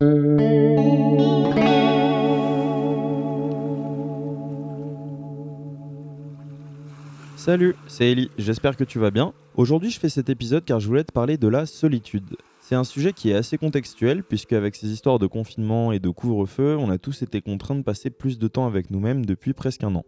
Salut, c'est Ellie, j'espère que tu vas bien. Aujourd'hui je fais cet épisode car je voulais te parler de la solitude. C'est un sujet qui est assez contextuel puisque avec ces histoires de confinement et de couvre-feu, on a tous été contraints de passer plus de temps avec nous-mêmes depuis presque un an.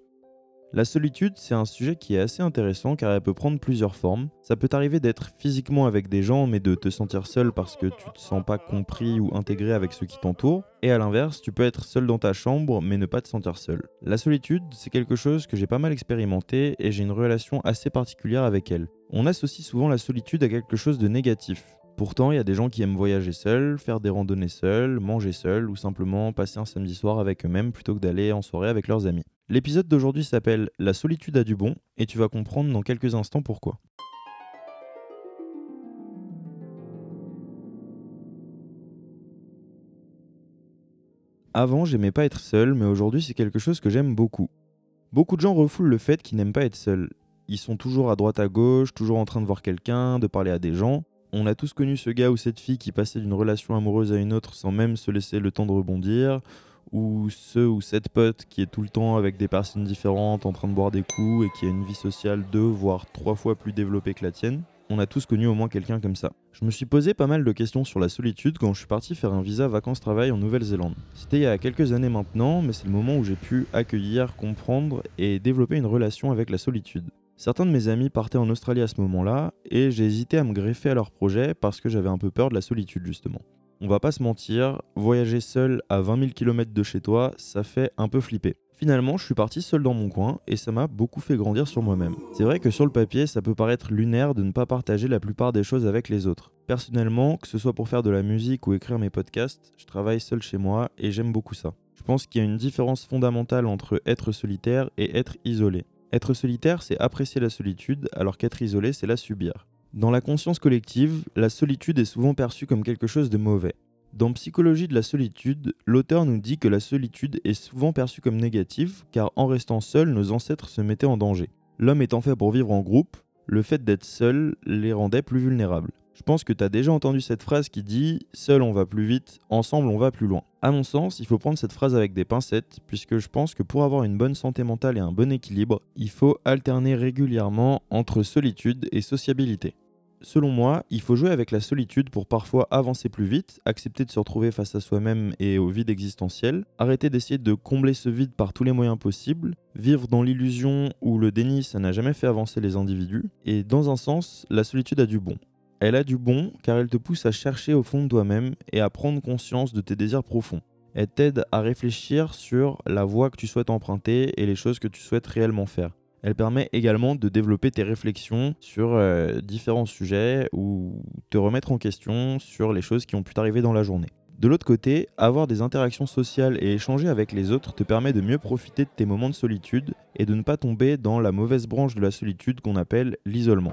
La solitude, c'est un sujet qui est assez intéressant car elle peut prendre plusieurs formes. Ça peut t'arriver d'être physiquement avec des gens mais de te sentir seul parce que tu te sens pas compris ou intégré avec ceux qui t'entourent. Et à l'inverse, tu peux être seul dans ta chambre mais ne pas te sentir seul. La solitude, c'est quelque chose que j'ai pas mal expérimenté et j'ai une relation assez particulière avec elle. On associe souvent la solitude à quelque chose de négatif. Pourtant, il y a des gens qui aiment voyager seuls, faire des randonnées seuls, manger seuls ou simplement passer un samedi soir avec eux-mêmes plutôt que d'aller en soirée avec leurs amis. L'épisode d'aujourd'hui s'appelle La solitude a du bon et tu vas comprendre dans quelques instants pourquoi. Avant, j'aimais pas être seul, mais aujourd'hui, c'est quelque chose que j'aime beaucoup. Beaucoup de gens refoulent le fait qu'ils n'aiment pas être seuls. Ils sont toujours à droite à gauche, toujours en train de voir quelqu'un, de parler à des gens. On a tous connu ce gars ou cette fille qui passait d'une relation amoureuse à une autre sans même se laisser le temps de rebondir, ou ce ou cette pote qui est tout le temps avec des personnes différentes en train de boire des coups et qui a une vie sociale deux voire trois fois plus développée que la tienne. On a tous connu au moins quelqu'un comme ça. Je me suis posé pas mal de questions sur la solitude quand je suis parti faire un visa vacances-travail en Nouvelle-Zélande. C'était il y a quelques années maintenant, mais c'est le moment où j'ai pu accueillir, comprendre et développer une relation avec la solitude. Certains de mes amis partaient en Australie à ce moment-là, et j'ai hésité à me greffer à leur projet parce que j'avais un peu peur de la solitude justement. On va pas se mentir, voyager seul à 20 000 km de chez toi, ça fait un peu flipper. Finalement, je suis parti seul dans mon coin et ça m'a beaucoup fait grandir sur moi-même. C'est vrai que sur le papier, ça peut paraître lunaire de ne pas partager la plupart des choses avec les autres. Personnellement, que ce soit pour faire de la musique ou écrire mes podcasts, je travaille seul chez moi et j'aime beaucoup ça. Je pense qu'il y a une différence fondamentale entre être solitaire et être isolé. Être solitaire, c'est apprécier la solitude, alors qu'être isolé, c'est la subir. Dans la conscience collective, la solitude est souvent perçue comme quelque chose de mauvais. Dans Psychologie de la solitude, l'auteur nous dit que la solitude est souvent perçue comme négative, car en restant seul, nos ancêtres se mettaient en danger. L'homme étant fait pour vivre en groupe, le fait d'être seul les rendait plus vulnérables. Je pense que tu as déjà entendu cette phrase qui dit Seul on va plus vite, ensemble on va plus loin. À mon sens, il faut prendre cette phrase avec des pincettes, puisque je pense que pour avoir une bonne santé mentale et un bon équilibre, il faut alterner régulièrement entre solitude et sociabilité. Selon moi, il faut jouer avec la solitude pour parfois avancer plus vite, accepter de se retrouver face à soi-même et au vide existentiel, arrêter d'essayer de combler ce vide par tous les moyens possibles, vivre dans l'illusion où le déni ça n'a jamais fait avancer les individus, et dans un sens, la solitude a du bon. Elle a du bon car elle te pousse à chercher au fond de toi-même et à prendre conscience de tes désirs profonds. Elle t'aide à réfléchir sur la voie que tu souhaites emprunter et les choses que tu souhaites réellement faire. Elle permet également de développer tes réflexions sur euh, différents sujets ou te remettre en question sur les choses qui ont pu t'arriver dans la journée. De l'autre côté, avoir des interactions sociales et échanger avec les autres te permet de mieux profiter de tes moments de solitude et de ne pas tomber dans la mauvaise branche de la solitude qu'on appelle l'isolement.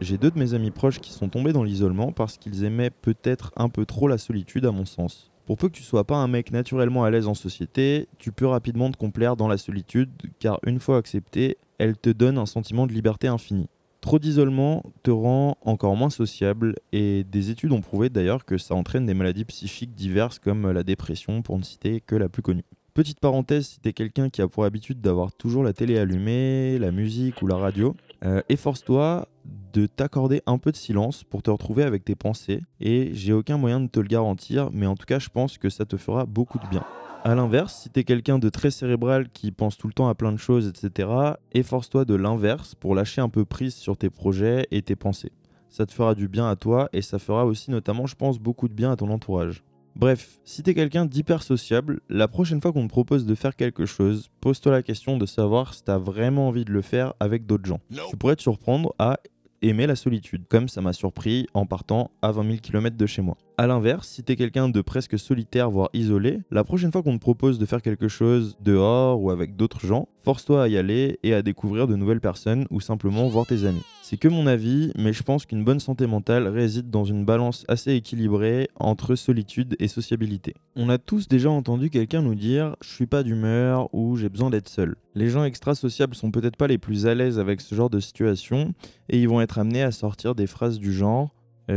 J'ai deux de mes amis proches qui sont tombés dans l'isolement parce qu'ils aimaient peut-être un peu trop la solitude à mon sens. Pour peu que tu sois pas un mec naturellement à l'aise en société, tu peux rapidement te complaire dans la solitude car une fois acceptée, elle te donne un sentiment de liberté infinie. Trop d'isolement te rend encore moins sociable et des études ont prouvé d'ailleurs que ça entraîne des maladies psychiques diverses comme la dépression pour ne citer que la plus connue. Petite parenthèse, si t'es quelqu'un qui a pour habitude d'avoir toujours la télé allumée, la musique ou la radio, euh, efforce-toi de t'accorder un peu de silence pour te retrouver avec tes pensées et j'ai aucun moyen de te le garantir, mais en tout cas je pense que ça te fera beaucoup de bien. A l'inverse, si t'es quelqu'un de très cérébral qui pense tout le temps à plein de choses, etc., efforce-toi de l'inverse pour lâcher un peu prise sur tes projets et tes pensées. Ça te fera du bien à toi et ça fera aussi notamment, je pense, beaucoup de bien à ton entourage. Bref, si t'es quelqu'un d'hyper sociable, la prochaine fois qu'on te propose de faire quelque chose, pose-toi la question de savoir si t'as vraiment envie de le faire avec d'autres gens. Tu pourrais te surprendre à aimer la solitude, comme ça m'a surpris en partant à 20 000 km de chez moi. A l'inverse, si t'es quelqu'un de presque solitaire, voire isolé, la prochaine fois qu'on te propose de faire quelque chose dehors ou avec d'autres gens, force-toi à y aller et à découvrir de nouvelles personnes ou simplement voir tes amis. C'est que mon avis, mais je pense qu'une bonne santé mentale réside dans une balance assez équilibrée entre solitude et sociabilité. On a tous déjà entendu quelqu'un nous dire je suis pas d'humeur ou j'ai besoin d'être seul. Les gens extra-sociables sont peut-être pas les plus à l'aise avec ce genre de situation et ils vont être amenés à sortir des phrases du genre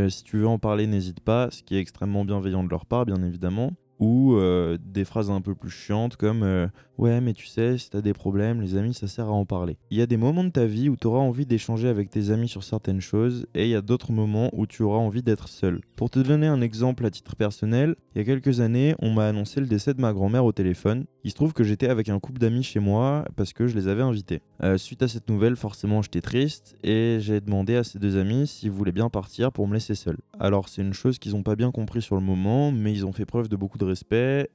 si tu veux en parler, n'hésite pas, ce qui est extrêmement bienveillant de leur part, bien évidemment ou euh, des phrases un peu plus chiantes comme euh, Ouais, mais tu sais, si t'as des problèmes, les amis, ça sert à en parler. Il y a des moments de ta vie où tu auras envie d'échanger avec tes amis sur certaines choses, et il y a d'autres moments où tu auras envie d'être seul. Pour te donner un exemple à titre personnel, il y a quelques années, on m'a annoncé le décès de ma grand-mère au téléphone. Il se trouve que j'étais avec un couple d'amis chez moi parce que je les avais invités. Euh, suite à cette nouvelle, forcément, j'étais triste et j'ai demandé à ces deux amis s'ils voulaient bien partir pour me laisser seul. Alors, c'est une chose qu'ils n'ont pas bien compris sur le moment, mais ils ont fait preuve de beaucoup de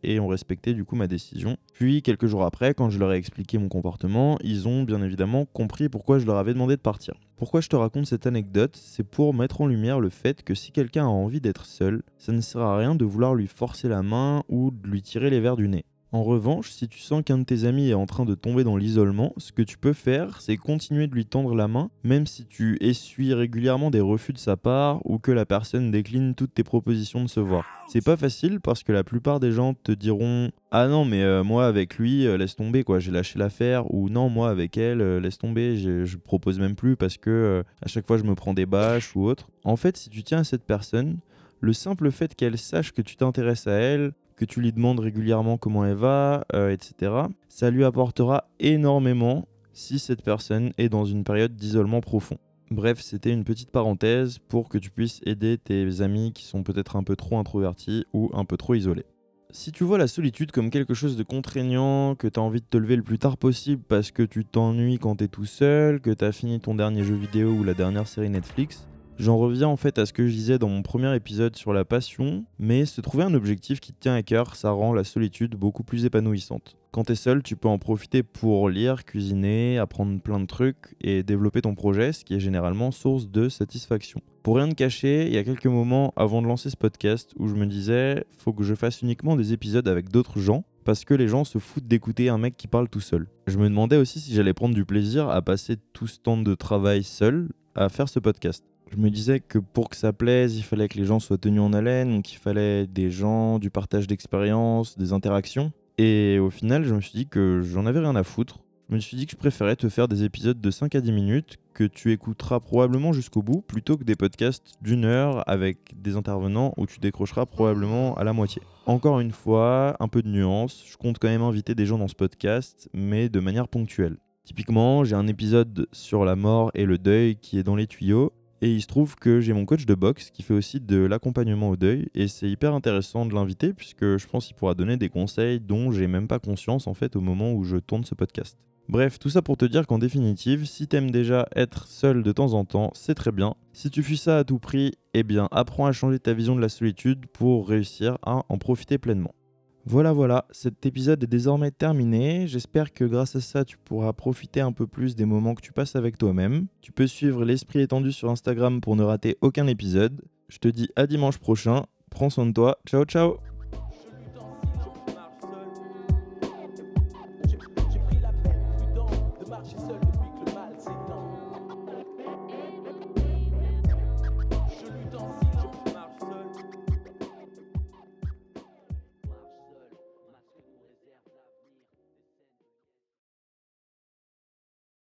et ont respecté du coup ma décision. Puis, quelques jours après, quand je leur ai expliqué mon comportement, ils ont bien évidemment compris pourquoi je leur avais demandé de partir. Pourquoi je te raconte cette anecdote C'est pour mettre en lumière le fait que si quelqu'un a envie d'être seul, ça ne sert à rien de vouloir lui forcer la main ou de lui tirer les verres du nez. En revanche, si tu sens qu'un de tes amis est en train de tomber dans l'isolement, ce que tu peux faire, c'est continuer de lui tendre la main, même si tu essuies régulièrement des refus de sa part ou que la personne décline toutes tes propositions de se voir. C'est pas facile parce que la plupart des gens te diront Ah non, mais euh, moi avec lui, euh, laisse tomber quoi, j'ai lâché l'affaire, ou non, moi avec elle, euh, laisse tomber, je propose même plus parce que à chaque fois je me prends des bâches ou autre. En fait, si tu tiens à cette personne, le simple fait qu'elle sache que tu t'intéresses à elle, que tu lui demandes régulièrement comment elle va, euh, etc., ça lui apportera énormément si cette personne est dans une période d'isolement profond. Bref, c'était une petite parenthèse pour que tu puisses aider tes amis qui sont peut-être un peu trop introvertis ou un peu trop isolés. Si tu vois la solitude comme quelque chose de contraignant, que tu as envie de te lever le plus tard possible parce que tu t'ennuies quand tu es tout seul, que tu as fini ton dernier jeu vidéo ou la dernière série Netflix, J'en reviens en fait à ce que je disais dans mon premier épisode sur la passion, mais se trouver un objectif qui te tient à cœur, ça rend la solitude beaucoup plus épanouissante. Quand t'es seul, tu peux en profiter pour lire, cuisiner, apprendre plein de trucs et développer ton projet, ce qui est généralement source de satisfaction. Pour rien de cacher, il y a quelques moments avant de lancer ce podcast où je me disais, faut que je fasse uniquement des épisodes avec d'autres gens, parce que les gens se foutent d'écouter un mec qui parle tout seul. Je me demandais aussi si j'allais prendre du plaisir à passer tout ce temps de travail seul à faire ce podcast je me disais que pour que ça plaise, il fallait que les gens soient tenus en haleine, donc il fallait des gens, du partage d'expériences, des interactions. Et au final, je me suis dit que j'en avais rien à foutre. Je me suis dit que je préférais te faire des épisodes de 5 à 10 minutes que tu écouteras probablement jusqu'au bout plutôt que des podcasts d'une heure avec des intervenants où tu décrocheras probablement à la moitié. Encore une fois, un peu de nuance, je compte quand même inviter des gens dans ce podcast, mais de manière ponctuelle. Typiquement, j'ai un épisode sur la mort et le deuil qui est dans les tuyaux et il se trouve que j'ai mon coach de boxe qui fait aussi de l'accompagnement au deuil. Et c'est hyper intéressant de l'inviter puisque je pense qu'il pourra donner des conseils dont j'ai même pas conscience en fait au moment où je tourne ce podcast. Bref, tout ça pour te dire qu'en définitive, si t'aimes déjà être seul de temps en temps, c'est très bien. Si tu fuis ça à tout prix, eh bien apprends à changer ta vision de la solitude pour réussir à en profiter pleinement. Voilà, voilà, cet épisode est désormais terminé. J'espère que grâce à ça, tu pourras profiter un peu plus des moments que tu passes avec toi-même. Tu peux suivre l'esprit étendu sur Instagram pour ne rater aucun épisode. Je te dis à dimanche prochain. Prends soin de toi. Ciao, ciao.